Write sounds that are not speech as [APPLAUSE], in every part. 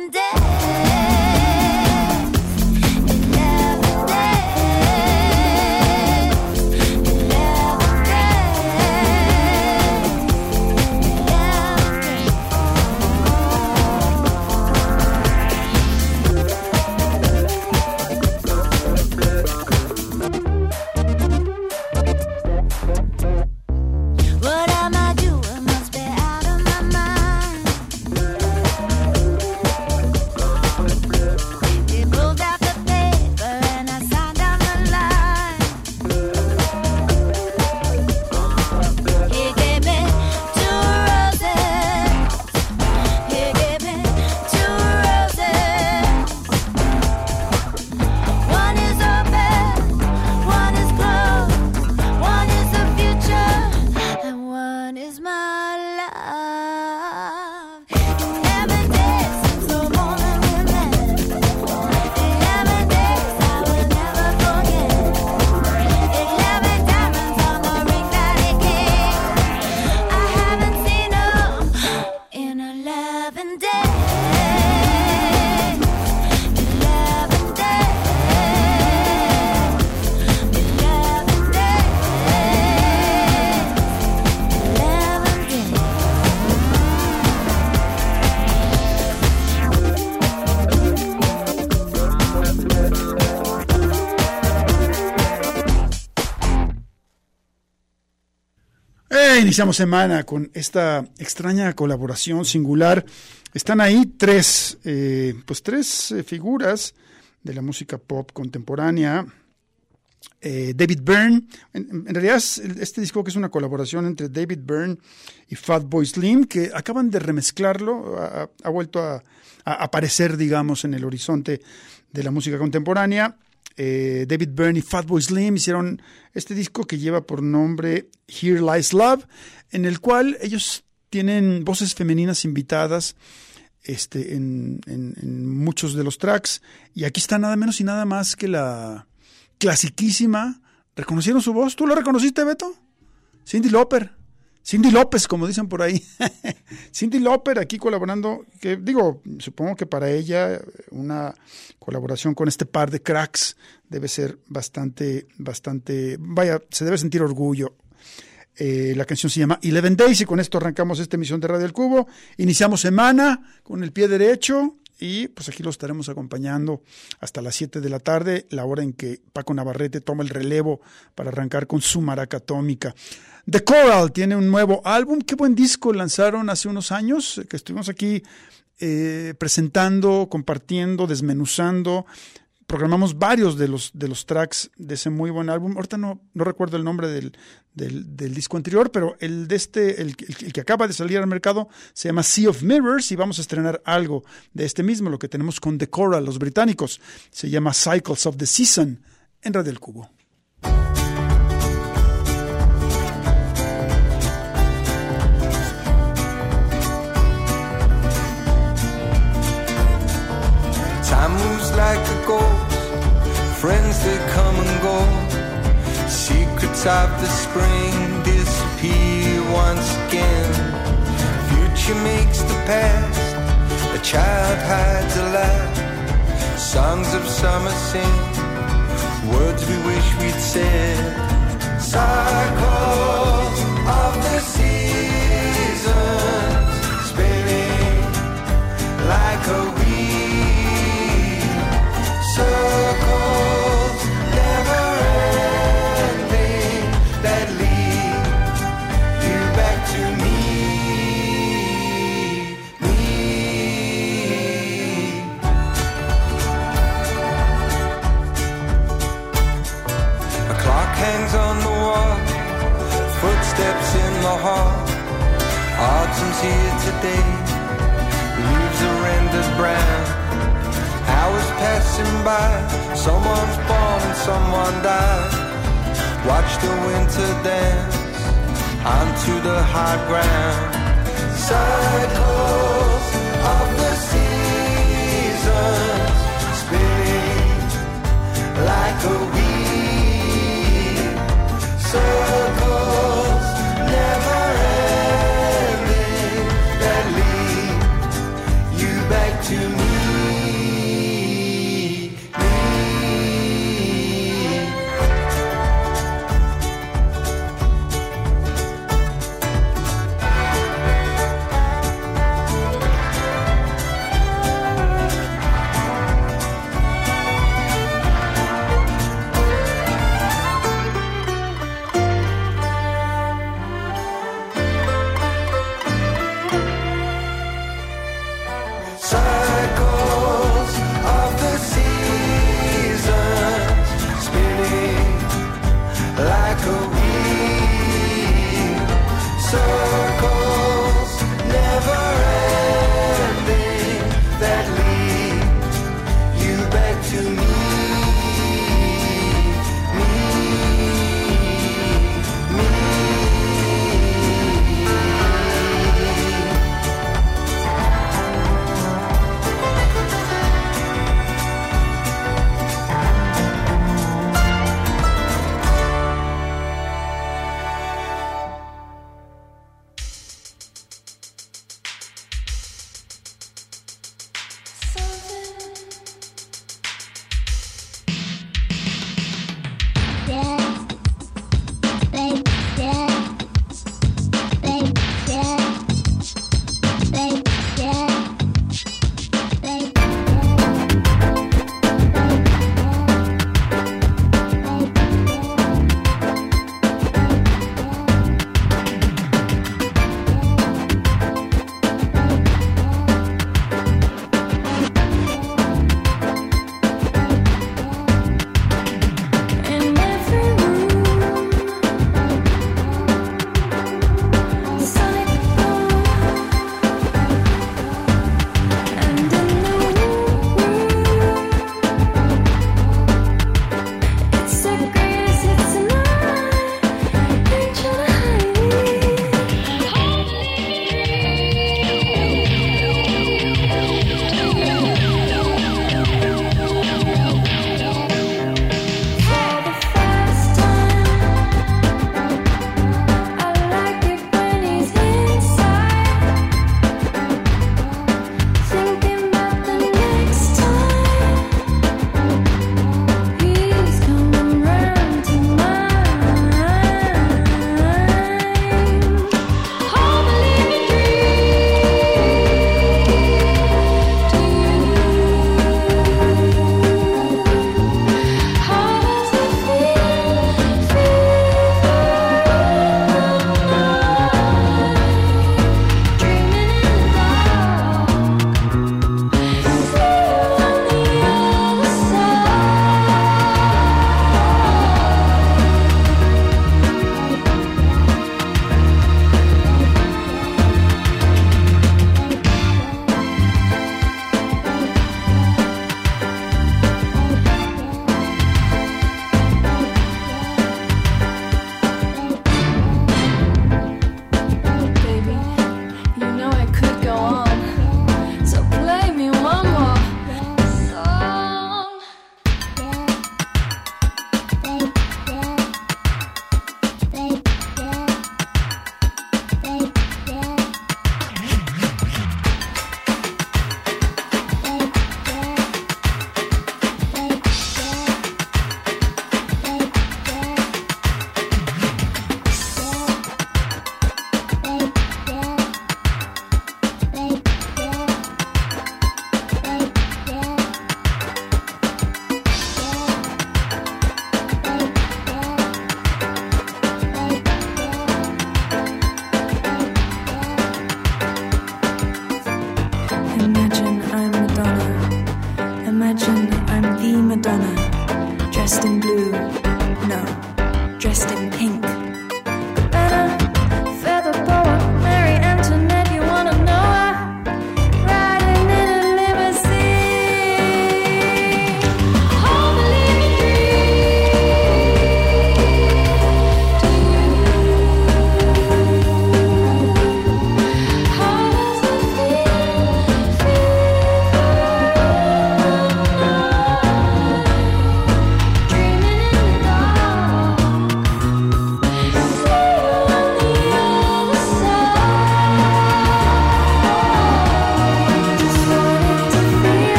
Eleven days. Iniciamos semana con esta extraña colaboración singular. Están ahí tres, eh, pues tres eh, figuras de la música pop contemporánea. Eh, David Byrne, en, realidad es- este disco que es una colaboración entre David Byrne y Fatboy Slim, que acaban de remezclarlo, ha, ha vuelto a, a aparecer, digamos, en el horizonte de la música contemporánea. Eh, David Byrne y Fatboy Slim hicieron este disco que lleva por nombre Here Lies Love, en el cual ellos tienen voces femeninas invitadas este, en, muchos de los tracks. Y aquí está nada menos y nada más que la clasiquísima. ¿Reconocieron su voz? ¿Tú la reconociste, Beto? Cindy Lauper. Cindy López, como dicen por ahí. [LAUGHS] Cindy Lauper aquí colaborando, que digo, supongo que para ella una colaboración con este par de cracks debe ser bastante, bastante, vaya, se debe sentir orgullo. Eh, la canción se llama Eleven Days y con esto arrancamos esta emisión de Radio El Cubo. Iniciamos semana con el pie derecho y pues aquí lo estaremos acompañando hasta las 7 de la tarde, la hora en que Paco Navarrete toma el relevo para arrancar con su maraca atómica. The Coral tiene un nuevo álbum, qué buen disco lanzaron hace unos años, eh, que estuvimos aquí eh, presentando, compartiendo, desmenuzando. Programamos varios de los, de los tracks de ese muy buen álbum. Ahorita no, no recuerdo el nombre del, del, del disco anterior, pero el de este, el, que acaba de salir al mercado, se llama Sea of Mirrors y vamos a estrenar algo de este mismo, lo que tenemos con The Coral, los británicos. Se llama Cycles of the Season en Radio El Cubo. Friends that come and go, secrets of the spring disappear once again. Future makes the past, a child hides a laugh. Songs of summer sing, words we wish we'd said. Cycles of the sea. Here today, leaves are rendered brown. Hours passing by, someone's born and someone died. Watch the winter dance onto the hard ground. Cycles of the seasons spinning like a wheel. Circles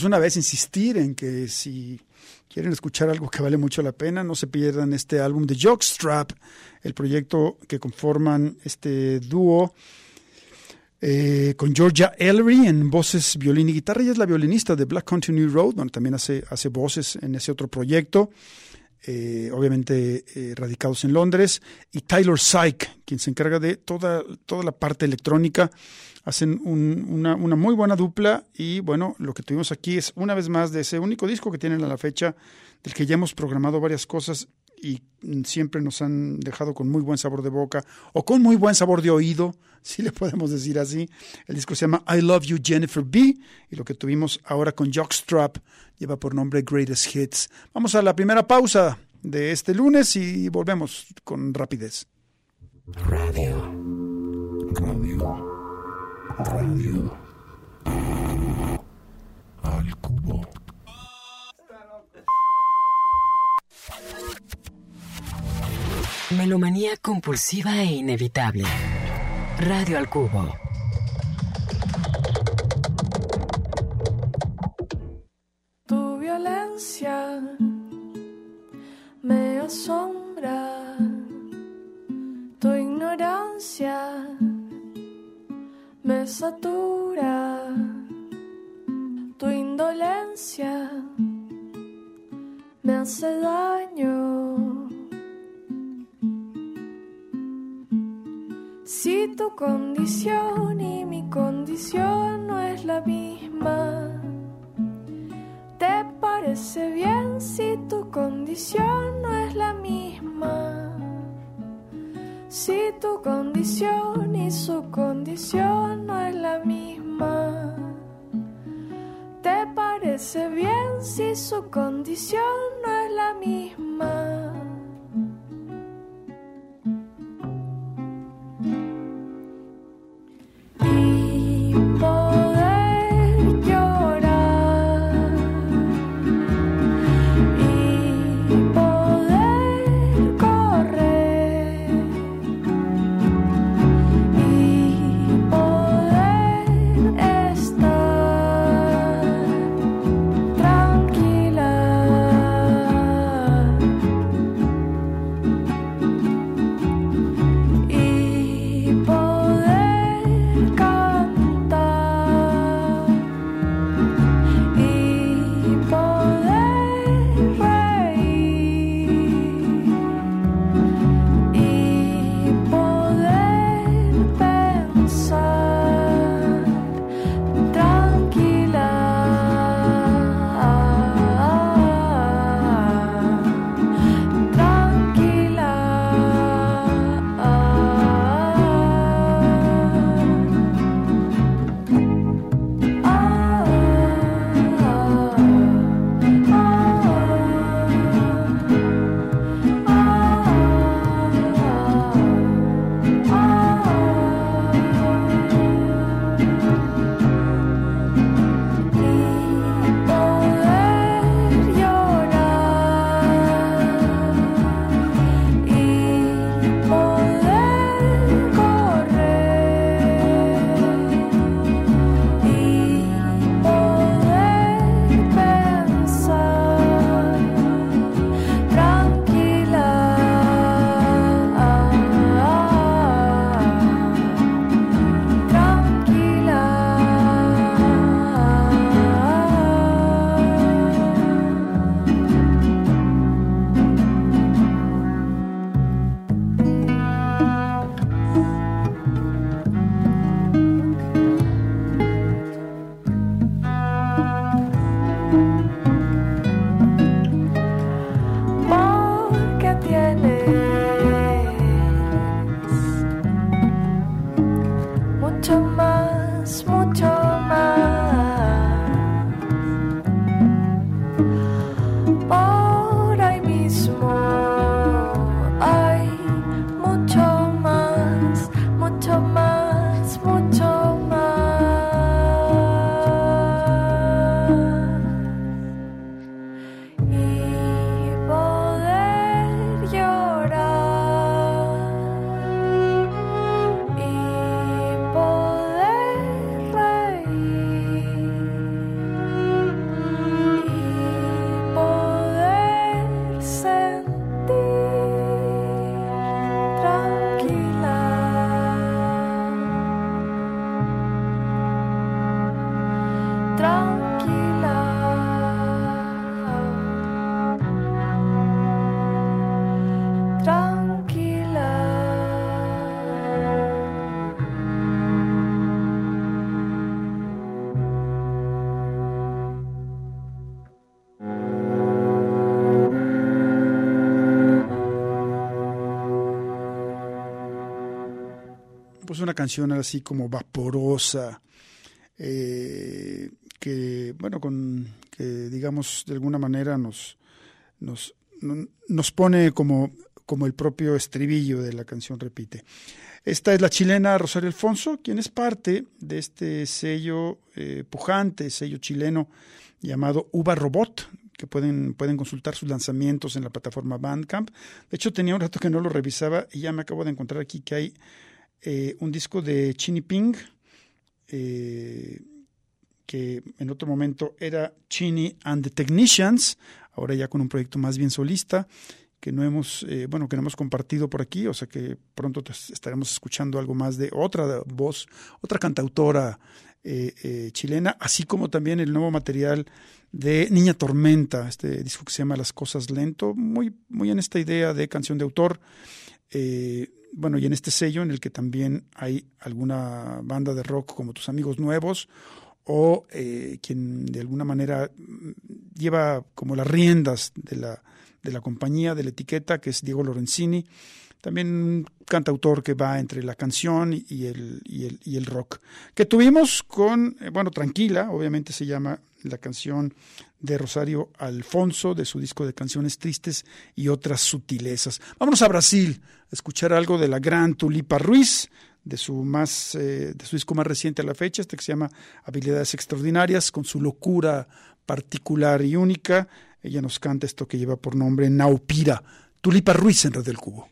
pues una vez insistir en que si quieren escuchar algo que vale mucho la pena, no se pierdan este álbum de Jockstrap, el proyecto que conforman este dúo eh, con Georgia Ellery en voces, violín y guitarra. Ella es la violinista de Black Country New Road, donde también hace, hace voces en ese otro proyecto. eh, obviamente eh, radicados en Londres, y Tyler Syke, quien se encarga de toda, toda la parte electrónica. Hacen un- una, una muy buena dupla y bueno, lo que tuvimos aquí es una vez más de ese único disco que tienen a la fecha, del que ya hemos programado varias cosas y siempre nos han dejado con muy buen sabor de boca o con muy buen sabor de oído, [LAUGHS] si le podemos decir así. El disco se llama I Love You Jennifer B y lo que tuvimos ahora con Jockstrap lleva por nombre Greatest Hits. Vamos a la primera pausa de este lunes y volvemos con rapidez. Radio. Radio. Radio. Al cubo. Melomanía compulsiva e inevitable. Radio al cubo. Pues una canción así como vaporosa, eh, que, bueno, con, que digamos de alguna manera nos, nos, no- nos pone como, como el propio estribillo de la canción repite. Esta es la chilena Rosario Alfonso, quien es parte de este sello eh, pujante, sello chileno llamado Uva Robot, que pueden, pueden consultar sus lanzamientos en la plataforma Bandcamp. De hecho, tenía un rato que no lo revisaba y ya me acabo de encontrar aquí que hay eh, un disco de Chini Ping, eh, que en otro momento era Chini and the Technicians, ahora ya con un proyecto más bien solista, que no hemos, eh, bueno, que no hemos compartido por aquí, o sea que pronto estaremos escuchando algo más de otra voz, otra cantautora chilena, así como también el nuevo material de Niña Tormenta, este disco que se llama Las Cosas Lento, muy, muy en esta idea de canción de autor. Bueno, y en este sello en el que también hay alguna banda de rock como tus amigos nuevos o eh, quien de alguna manera mm, lleva como las riendas de la, de la compañía, de la etiqueta, que es Diego Lorenzini, también un cantautor que va entre la canción y el, y el, y el rock. Que tuvimos con, eh, bueno, Tranquila, obviamente se llama la canción de Rosario Alfonso, de su disco de canciones tristes y otras sutilezas. Vámonos a Brasil a escuchar algo de la gran Tulipa Ruiz, de su más eh, de su disco más reciente a la fecha, este que se llama Habilidades Extraordinarias, con su locura particular y única. Ella nos canta esto que lleva por nombre Naupira. Tulipa Ruiz en Red del Cubo.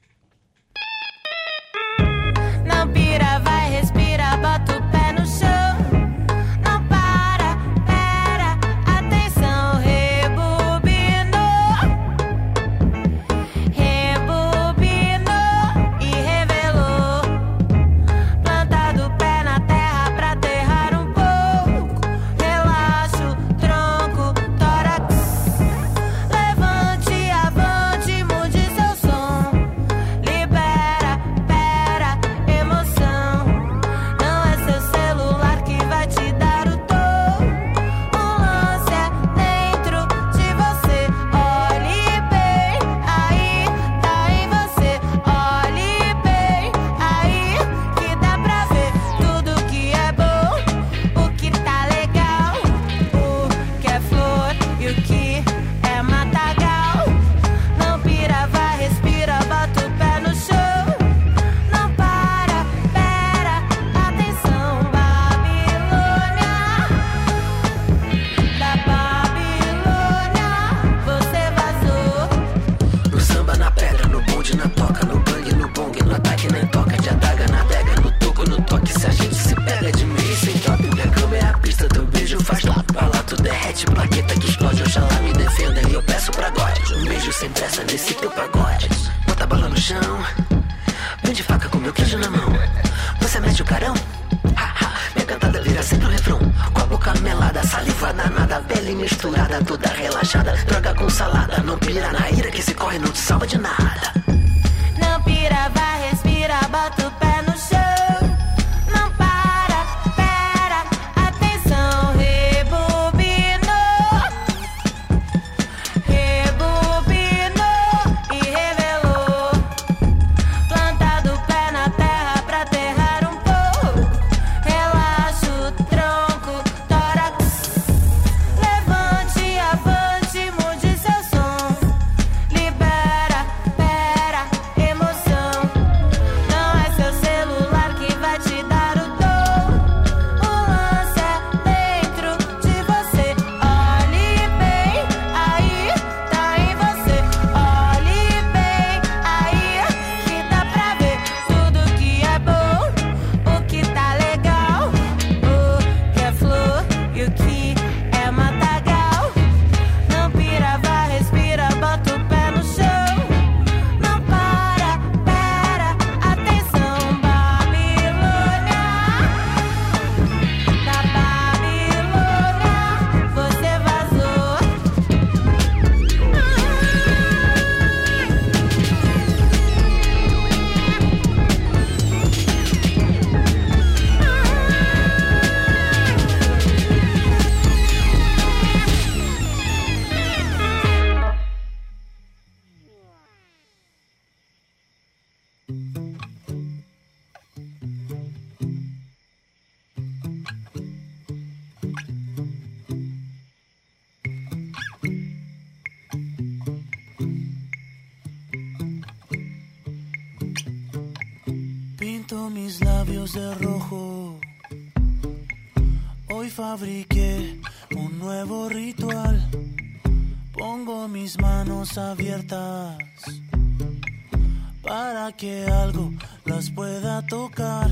De rojo. Hoy fabriqué un nuevo ritual. Pongo mis manos abiertas para que algo las pueda tocar.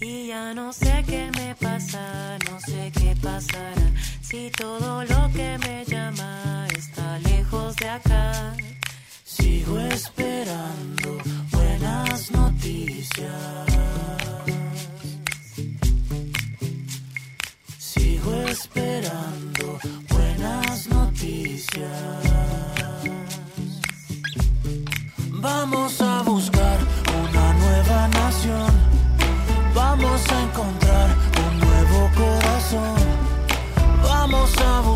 Y ya no sé qué me pasa, no sé qué pasará. Si todo lo que me llama está lejos de acá. Sigo esperando buenas noticias. Sigo esperando buenas noticias. Vamos a buscar una nueva nación. Vamos a encontrar un nuevo corazón. Vamos a buscar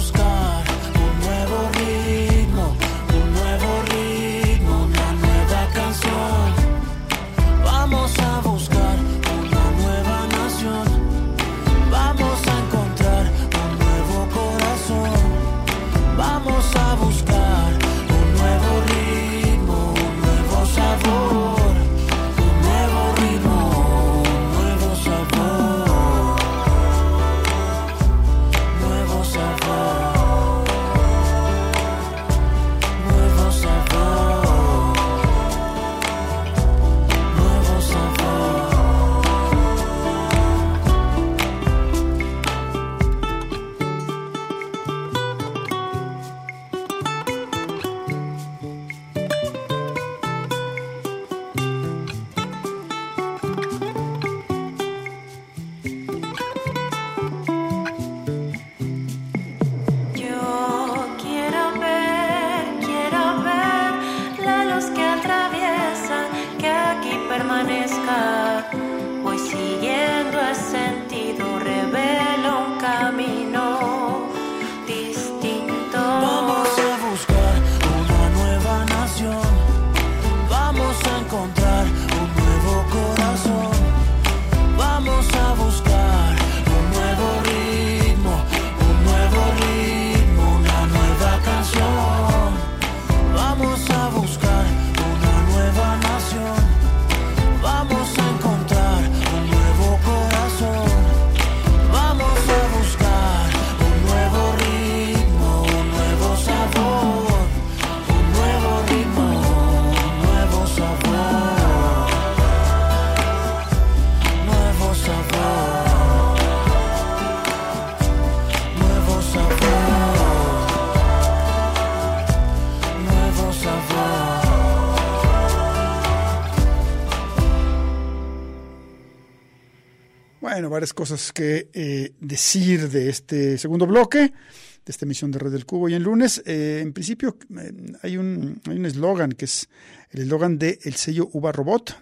Cosas que eh, decir de este segundo bloque, de esta emisión de Red del Cubo. Y en lunes, eh, en principio, eh, hay un hay eslogan que es el eslogan de el sello Uva Robot,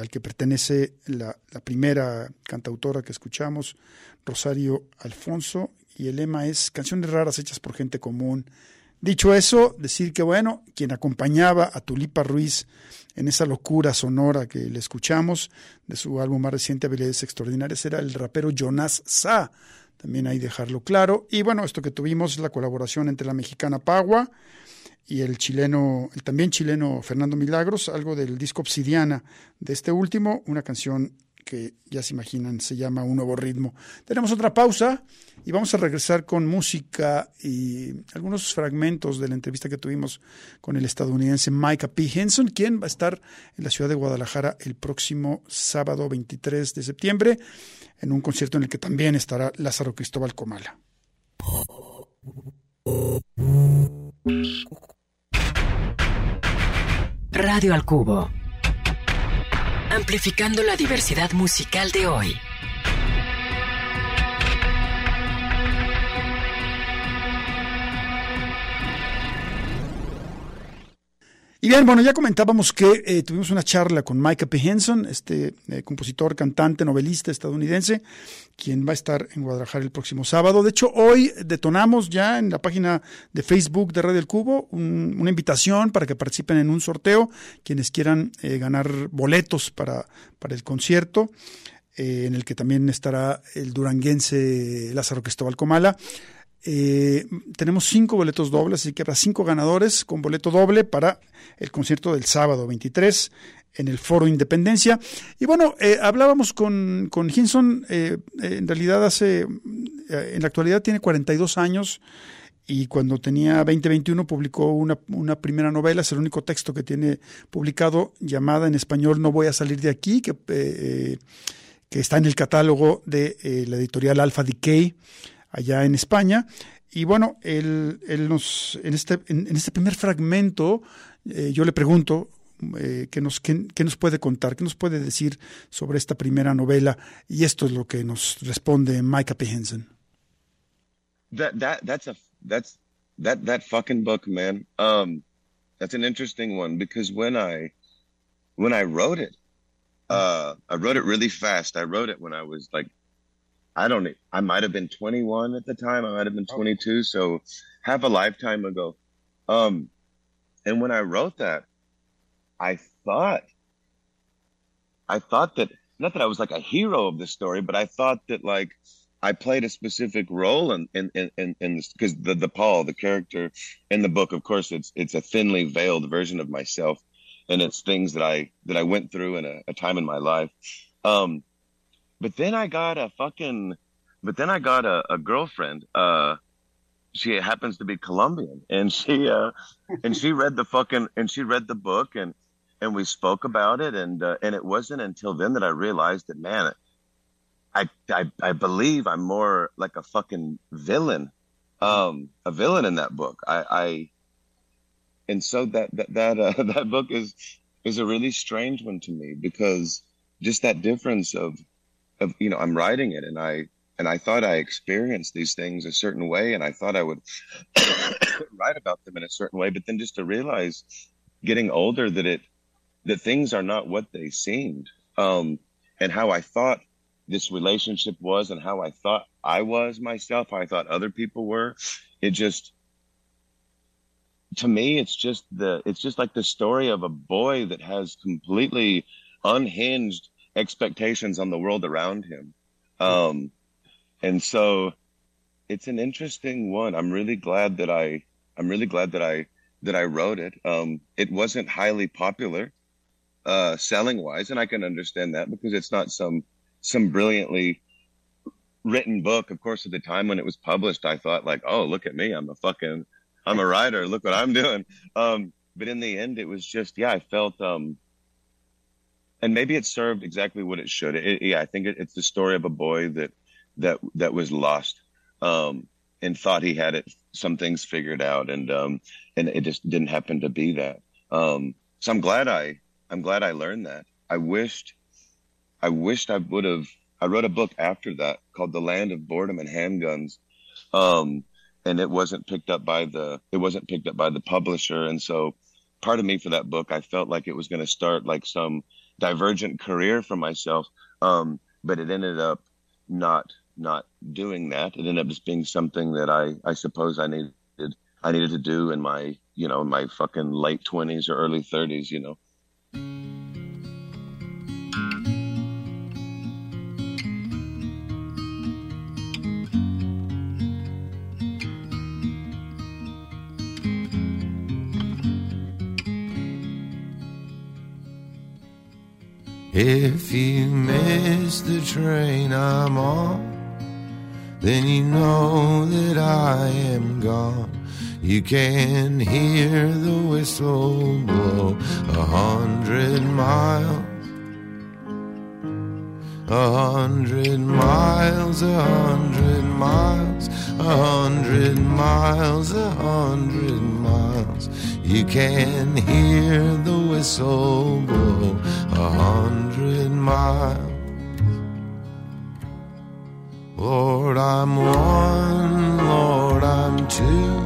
al que pertenece la primera cantautora que escuchamos, Rosario Alfonso, y el lema es Canciones raras hechas por gente común. Dicho eso, decir que, bueno, quien acompañaba a Tulipa Ruiz en esa locura sonora que le escuchamos de su álbum más reciente, Habilidades Extraordinarias, era el rapero Jonas Sa. También ahí dejarlo claro. Y bueno, esto que tuvimos la colaboración entre la mexicana Pagua y el chileno, el también chileno Fernando Milagros, algo del disco Obsidiana de este último, una canción que ya se imaginan se llama Un Nuevo Ritmo. Tenemos otra pausa y vamos a regresar con música y algunos fragmentos de la entrevista que tuvimos con el estadounidense Micah P. Henson, quien va a estar en la ciudad de Guadalajara el próximo sábado 23 de septiembre en un concierto en el que también estará Lázaro Cristóbal Comala. Radio al Cubo. Amplificando la diversidad musical de hoy. Y bien, bueno, ya comentábamos que eh, tuvimos una charla con Micah P. Henson, este eh, compositor, cantante, novelista estadounidense, quien va a estar en Guadalajara el próximo sábado. De hecho, hoy detonamos ya en la página de Facebook de Red del Cubo un- una invitación para que participen en un sorteo, quienes quieran eh, ganar boletos para, para el concierto, en el que también estará el duranguense Lázaro Cristóbal Comala. Eh, tenemos cinco boletos dobles, así que habrá cinco ganadores con boleto doble para el concierto del sábado 23 en el Foro Independencia. Y bueno, eh, hablábamos con, con Hinson, eh, eh, en realidad hace, eh, en la actualidad tiene 42 años y cuando tenía 2021 publicó una, una primera novela, es el único texto que tiene publicado, llamada en español No voy a salir de aquí, que, eh, que está en el catálogo de eh, la editorial Alpha Decay, allá en España. Y bueno, él, él nos, en, este, en, este primer fragmento, eh, yo le pregunto eh, qué, nos, qué, qué nos puede contar, qué nos puede decir sobre esta primera novela, y esto es lo que nos responde Micah P. Henson. that that that's a that's that that fucking book man um that's an interesting one because when i when i wrote it uh i wrote it really fast i wrote it when i was like i don't i might have been 21 at the time i might have been 22 so half a lifetime ago. Um and when i wrote that i thought i thought that not that i was like a hero of the story but i thought that like I played a specific role in in in in, in this because the the Paul the character in the book of course it's it's a thinly veiled version of myself and it's things that I that I went through in a, a time in my life. Um but then I got a fucking but then I got a, a girlfriend uh she happens to be Colombian and she uh and she read the fucking and she read the book and and we spoke about it and uh, and it wasn't until then that I realized that man I, I I believe I'm more like a fucking villain, um, a villain in that book. I, I and so that that that uh, [LAUGHS] that book is is a really strange one to me because just that difference of of you know I'm writing it and I and I thought I experienced these things a certain way and I thought I would [COUGHS] write about them in a certain way, but then just to realize, getting older, that it that things are not what they seemed, um, and how I thought this relationship was and how I thought I was myself, how I thought other people were. It just, to me, it's just the, it's just like the story of a boy that has completely unhinged expectations on the world around him. Um, and so it's an interesting one. I'm really glad that I, I'm really glad that I, that I wrote it. Um, it wasn't highly popular, uh, selling wise, and I can understand that because it's not some, some brilliantly written book. Of course, at the time when it was published, I thought like, oh, look at me. I'm a fucking, I'm a writer. Look what I'm doing. Um, but in the end, it was just, yeah, I felt, um, and maybe it served exactly what it should. It, yeah, I think it, it's the story of a boy that, that, that was lost, um, and thought he had it, some things figured out. And, um, and it just didn't happen to be that. Um, so I'm glad I, I'm glad I learned that. I wished, I wished I would have. I wrote a book after that called The Land of Boredom and Handguns, um, and it wasn't picked up by the it wasn't picked up by the publisher. And so, part of me for that book, I felt like it was going to start like some divergent career for myself, um, but it ended up not not doing that. It ended up just being something that I I suppose I needed I needed to do in my you know my fucking late twenties or early thirties. You know. If you miss the train I'm on, then you know that I am gone. You can hear the whistle blow a hundred miles. A hundred miles, a hundred miles, a hundred miles, a hundred miles. You can hear the whistle blow a hundred miles. Lord, I'm one, Lord, I'm two,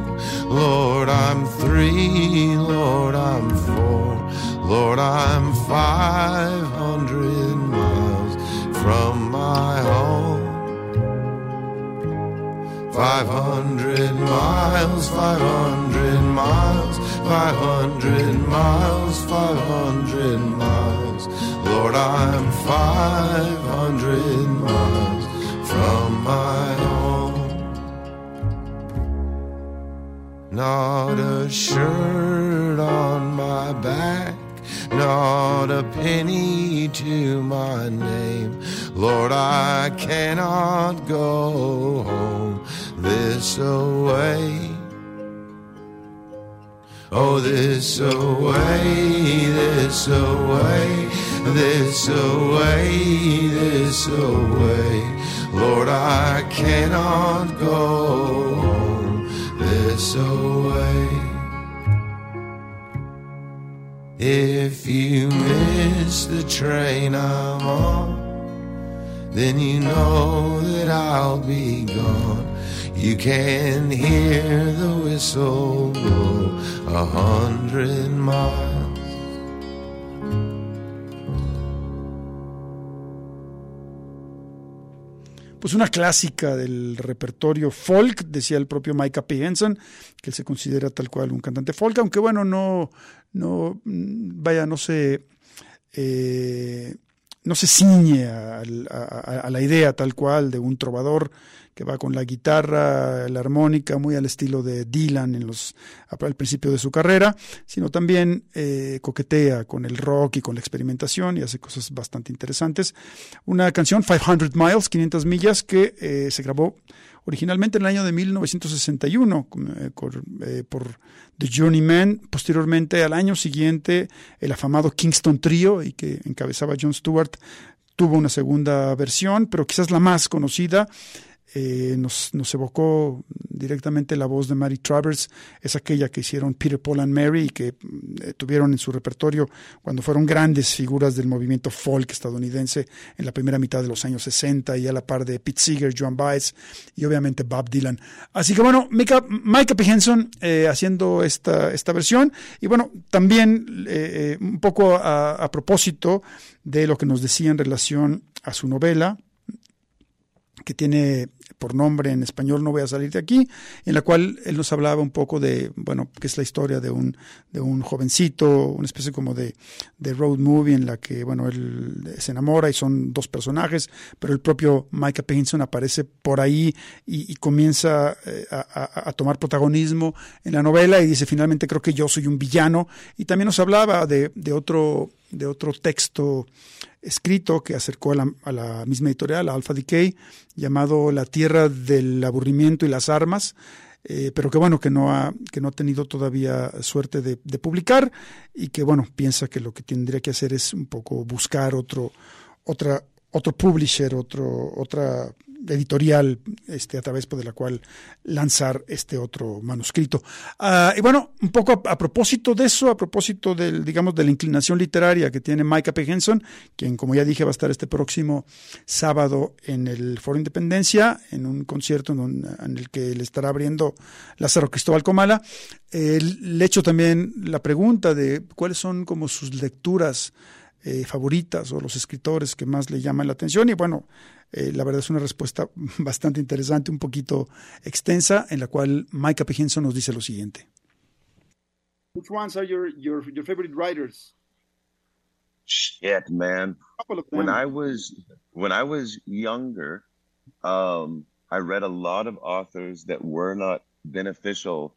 Lord, I'm three, Lord, I'm four, Lord, I'm five 500 miles, 500 miles, 500 miles, 500 miles. Lord, I'm 500 miles from my home. Not a shirt on my back, not a penny to my name. Lord, I cannot go home this away. Oh, this away, this away, this away, this away. Lord, I cannot go this away. If you miss the train I'm on, then you know that I'll be gone. You can hear the whistle a hundred miles. Pues una clásica del repertorio folk, decía el propio Micah P. Henson, que él se considera tal cual un cantante folk, aunque bueno, no, no, mm, vaya, no se, eh, no se ciñe a la idea tal cual de un trovador que va con la guitarra, la armónica, muy al estilo de Dylan en los, al principio de su carrera, sino también eh, coquetea con el rock y con la experimentación y hace cosas bastante interesantes. Una canción, 500 Miles, 500 millas, que eh, se grabó originalmente en el año de 1961 eh, por, eh, por The Journeyman, posteriormente al año siguiente el afamado Kingston Trio y que encabezaba John Stewart tuvo una segunda versión, pero quizás la más conocida eh, nos, evocó directamente la voz de Mary Travers, es aquella que hicieron Peter, Paul and Mary y que mm, eh, tuvieron en su repertorio cuando fueron grandes figuras del movimiento folk estadounidense en la primera mitad de los años 60 y a la par de Pete Seeger, Joan Baez y obviamente Bob Dylan. Así que bueno, Micah, Micah P. Henson eh, haciendo esta, esta versión y bueno, también eh, un poco a, a propósito de lo que nos decía en relación a su novela, que tiene por nombre en español No voy a salir de aquí, en la cual él nos hablaba un poco de, bueno, que es la historia de un, de un jovencito, una especie como de, de road movie en la que, bueno, él se enamora y son dos personajes, pero el propio Micah Pinson aparece por ahí y, y comienza eh, a, a, a, tomar protagonismo en la novela y dice, finalmente creo que yo soy un villano. Y también nos hablaba de, de otro de otro texto escrito que acercó a la, misma editorial, a Alpha Decay, llamado La Tierra del Aburrimiento y las Armas, eh, pero que bueno, que no, ha, que no ha tenido todavía suerte de, de, publicar y que bueno, piensa que lo que tendría que hacer es un poco buscar otro, otra, otro publisher, otro, otra editorial este, a través de la cual lanzar este otro manuscrito. Uh, y bueno, un poco a, propósito de eso, a propósito del, digamos, de la inclinación literaria que tiene Micah P. Henson, quien, como ya dije, va a estar este próximo sábado en el Foro Independencia, en un concierto en, el que le estará abriendo Lázaro Cristóbal Comala. Eh, le he hecho también la pregunta de cuáles son como sus lecturas eh, favoritas o los escritores que más le llaman la atención y bueno, eh, la verdad es una respuesta [LAUGHS] bastante interesante, un poquito extensa, en la cual Micah P. Henson nos dice lo siguiente. Which ones are your, your, your favorite writers? Shit, man. When I was when I was younger, um, I read a lot of authors that were not beneficial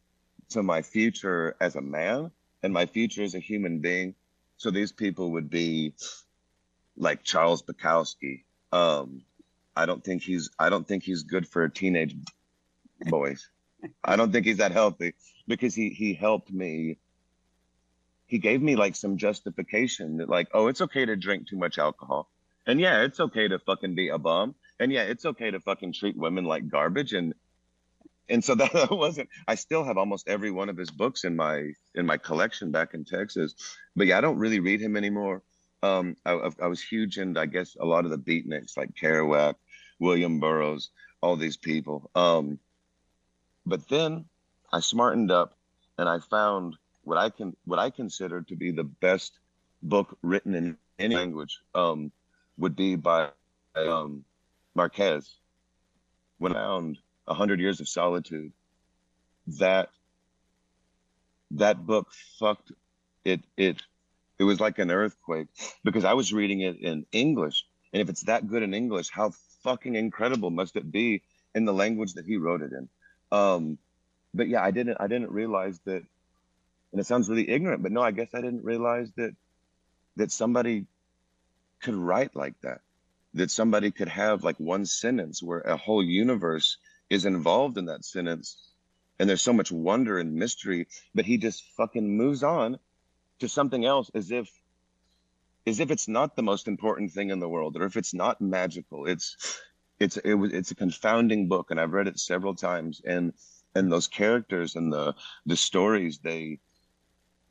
to my future as a man and my future as a human being. So these people would be like Charles Bukowski. Um, I don't think he's I don't think he's good for teenage boys. I don't think he's that healthy because he he helped me. He gave me like some justification that like, oh, it's okay to drink too much alcohol. And yeah, it's okay to fucking be a bum. And yeah, it's okay to fucking treat women like garbage and and so [LAUGHS] that wasn't i still have almost every one of his books in my in my collection back in texas but yeah i don't really read him anymore. Um i, I was huge into i guess a lot of the beatniks like kerouac william burroughs all these people. Um but then i smartened up and i found what i can what i consider to be the best book written in any language um would be by um marquez. When i found a hundred years of solitude that that book fucked it it it was like an earthquake because i was reading it in english and if it's that good in english how fucking incredible must it be in the language that he wrote it in. Um but yeah, I didn't I didn't realize that, and it sounds really ignorant, but no, I guess I didn't realize that that somebody could write like that, that somebody could have like one sentence where a whole universe is involved in that sentence, and there's so much wonder and mystery, but he just fucking moves on to something else as if as if it's not the most important thing in the world or if it's not magical. It's it's it was it's a confounding book and i've read it several times and and those characters and the the stories they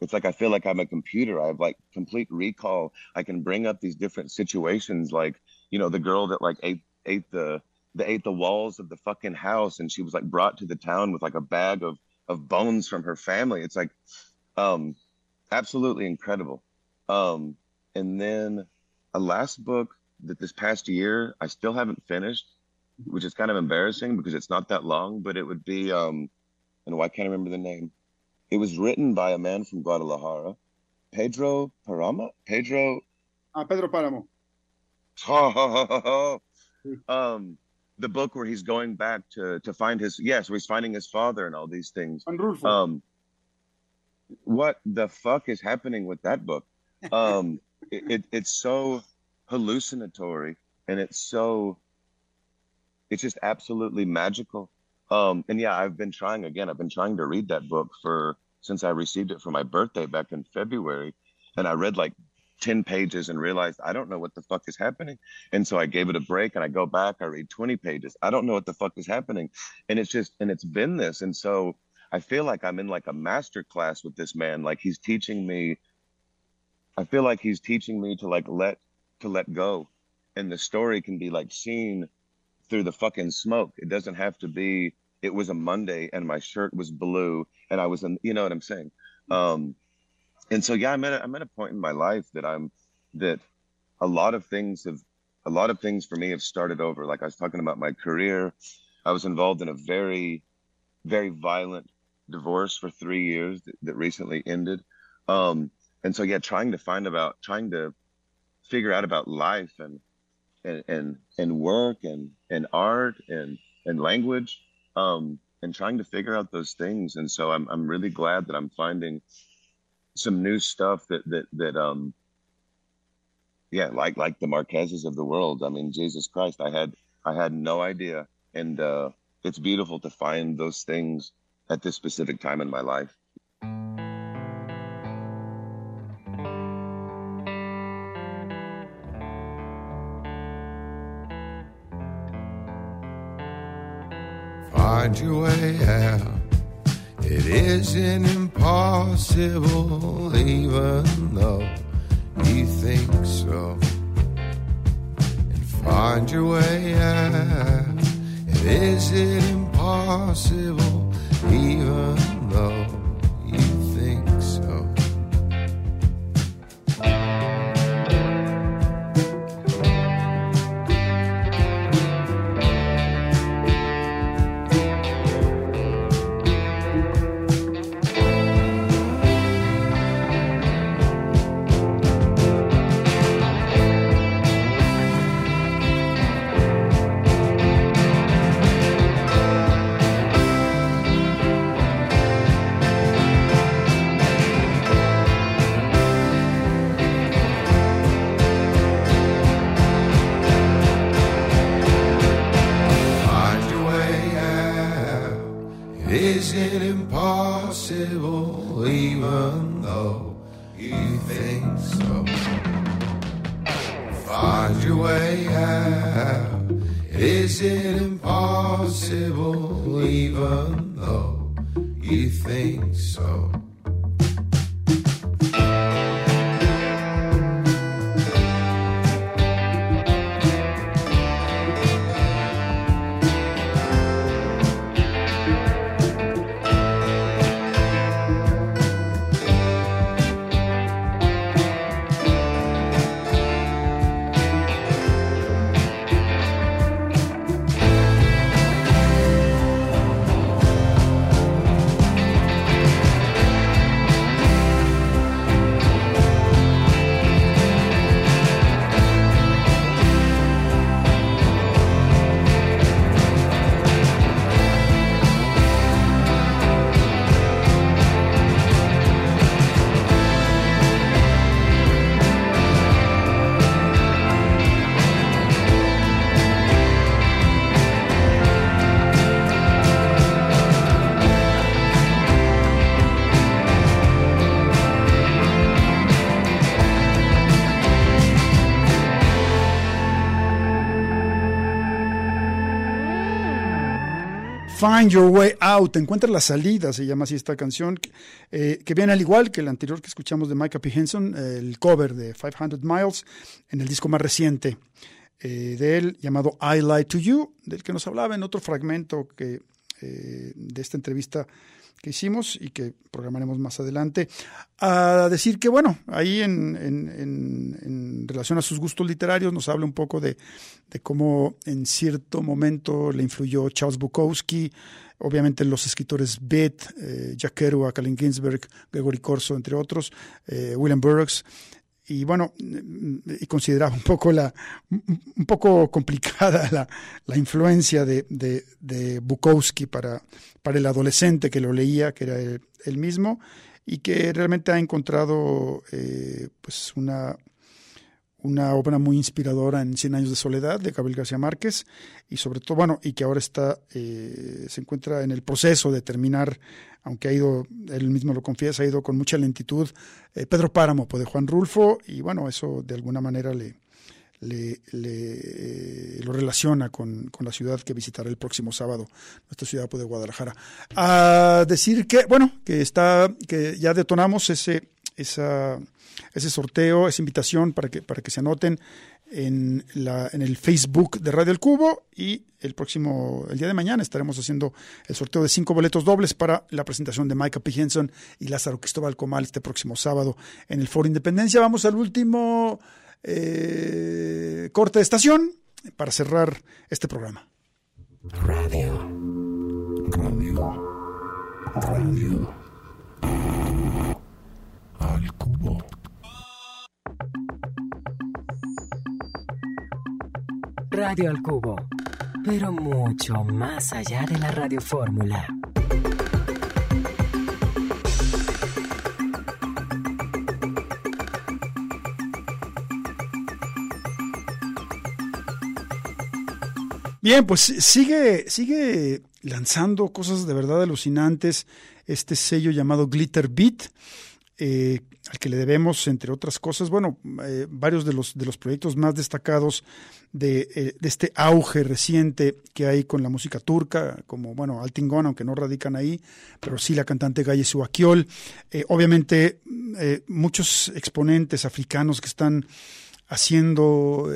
it's like i feel like i'm a computer. I have like complete recall. I can bring up these different situations like you know the girl that like ate ate the that ate the walls of the fucking house and she was like brought to the town with like a bag of of bones from her family it's like um absolutely incredible um and then a last book that this past year I still haven't finished, which is kind of embarrassing because it's not that long, but it would be um and why can't I remember the name? It was written by a man from Guadalajara, Pedro Parama. Pedro Ah, Pedro Páramo. [LAUGHS] um the book where he's going back to to find his yes, where he's finding his father and all these things. Juan Um what the fuck is happening with that book? Um [LAUGHS] it, it it's so hallucinatory and it's so it's just absolutely magical um and yeah i've been trying again i've been trying to read that book for since i received it for my birthday back in february and i read like 10 pages and realized i don't know what the fuck is happening and so i gave it a break and i go back i read 20 pages i don't know what the fuck is happening and it's just and it's been this and so i feel like i'm in like a master class with this man like he's teaching me I feel like he's teaching me to like let to let go, and the story can be like seen through the fucking smoke. It doesn't have to be. It was a Monday and my shirt was blue and I was in. You know what I'm saying? Um, and so yeah, I'm at a, I'm at a point in my life that I'm that a lot of things have a lot of things for me have started over. Like I was talking about my career, I was involved in a very very violent divorce for three years that, that recently ended. Um, and so yeah trying to find about trying to figure out about life and and and, and work and and art and and language um and trying to figure out those things and so i'm i'm really glad that i'm finding some new stuff that that that um yeah like like the marquezes of the world. I mean jesus christ i had i had no idea. And uh it's beautiful to find those things at this specific time in my life. Find your way out. It isn't impossible, even though you think so. And find your way out. It isn't impossible, even though Find Your Way Out, Encuentra la salida, se llama así esta canción, eh, que viene al igual que el anterior que escuchamos de Micah P. Henson, el cover de 500 Miles, en el disco más reciente eh, de él, llamado I Lie to You, del que nos hablaba en otro fragmento eh, de esta entrevista que hicimos y que programaremos más adelante, a decir que, bueno, ahí en, en, en, en relación a sus gustos literarios nos habla un poco de, de, cómo en cierto momento le influyó Charles Bukowski, obviamente los escritores Beth, eh, Jack Ginsberg, Gregory Corso, entre otros, eh, William Burroughs, y bueno, y consideraba un poco la un poco complicada la, la influencia de, de, Bukowski para, para el adolescente que lo leía, que era él mismo, y que realmente ha encontrado eh, pues una, una obra muy inspiradora en Cien años de soledad de Gabriel García Márquez y sobre todo, bueno, y que ahora está, eh, se encuentra en el proceso de terminar, aunque ha ido, él mismo lo confiesa, ha ido con mucha lentitud, eh, Pedro Páramo pues, de Juan Rulfo y bueno, eso de alguna manera le, le, le eh, lo relaciona con, con, la ciudad que visitará el próximo sábado, nuestra ciudad pues, de Guadalajara. A decir que, bueno, que está, que ya detonamos ese, esa ese sorteo, esa invitación para que, para que se anoten en, el Facebook de Radio El Cubo y el próximo, el día de mañana estaremos haciendo el sorteo de cinco boletos dobles para la presentación de Micah P. Henson y Lázaro Cristóbal Comal este próximo sábado en el Foro Independencia. Vamos al último eh, corte de estación para cerrar este programa. Radio. Radio. Radio. Al cubo. Radio al Cubo, pero mucho más allá de la radiofórmula. Bien, pues sigue, sigue lanzando cosas de verdad alucinantes este sello llamado Glitter Beat. Eh, al que le debemos, entre otras cosas, bueno, eh, varios de los, de los proyectos más destacados de, eh, de, este auge reciente que hay con la música turca, como, bueno, Altingon, aunque no radican ahí, pero sí la cantante Gaye Suakiol. Eh, obviamente, muchos exponentes africanos que están haciendo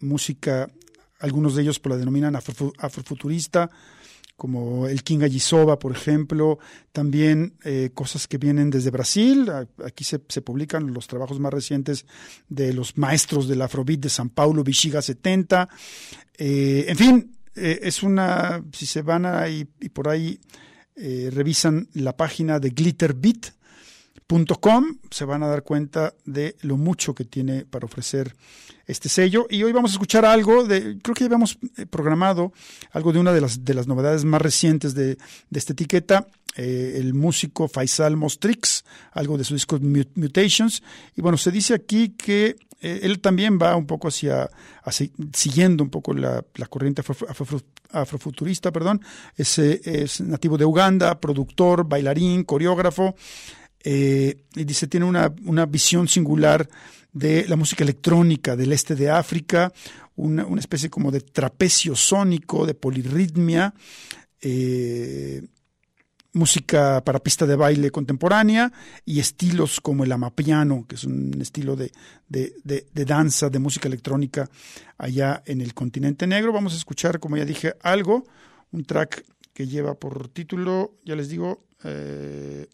música, algunos de ellos pues la denominan afro, afrofuturista, como el King Agisoba, por ejemplo, también eh, cosas que vienen desde Brasil, aquí se, publican los trabajos más recientes de los maestros del Afrobeat de San Paulo, Vichiga 70, eh, en fin, eh, es una, si se van ahí y por ahí revisan la página de Glitterbeat, Com, se van a dar cuenta de lo mucho que tiene para ofrecer este sello. Y hoy vamos a escuchar algo de, creo que habíamos programado algo de una de las, de las novedades más recientes de, de esta etiqueta, eh, el músico Faisal Mostrix, algo de su disco Mutations. Y bueno, se dice aquí que eh, él también va un poco hacia, siguiendo un poco la, la corriente afro, afro, afrofuturista, perdón. Es nativo de Uganda, productor, bailarín, coreógrafo. Eh, y dice, tiene una, una, visión singular de la música electrónica del este de África, una, una especie como de trapecio sónico, de polirritmia, eh, música para pista de baile contemporánea y estilos como el amapiano, que es un estilo de, de, de, de, danza, de música electrónica allá en el continente negro. Vamos a escuchar, como ya dije, algo, un track que lleva por título, ya les digo, eh,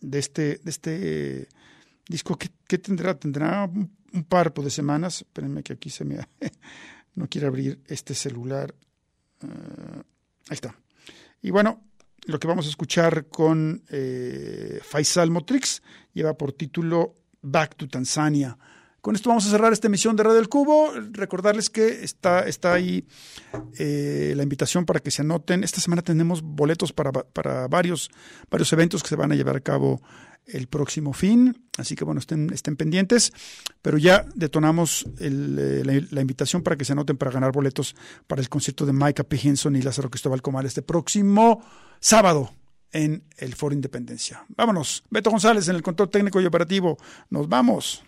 de este, de este disco. ¿Qué, tendrá? Tendrá un, par de semanas. Espérenme que aquí se me... [LAUGHS] no quiere abrir este celular. Uh, ahí está. Y bueno, lo que vamos a escuchar con eh, Faisal Motrix lleva por título Back to Tanzania. Con esto vamos a cerrar esta emisión de Radio del Cubo. Recordarles que está, está ahí eh, la invitación para que se anoten. Esta semana tenemos boletos para, para varios, varios eventos que se van a llevar a cabo el próximo fin. Así que bueno, estén, estén pendientes. Pero ya detonamos el, eh, la, invitación para que se anoten para ganar boletos para el concierto de Micah P. Henson y Lázaro Cristóbal Comal este próximo sábado en el Foro Independencia. Vámonos. Beto González en el control técnico y operativo. Nos vamos.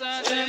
Sadam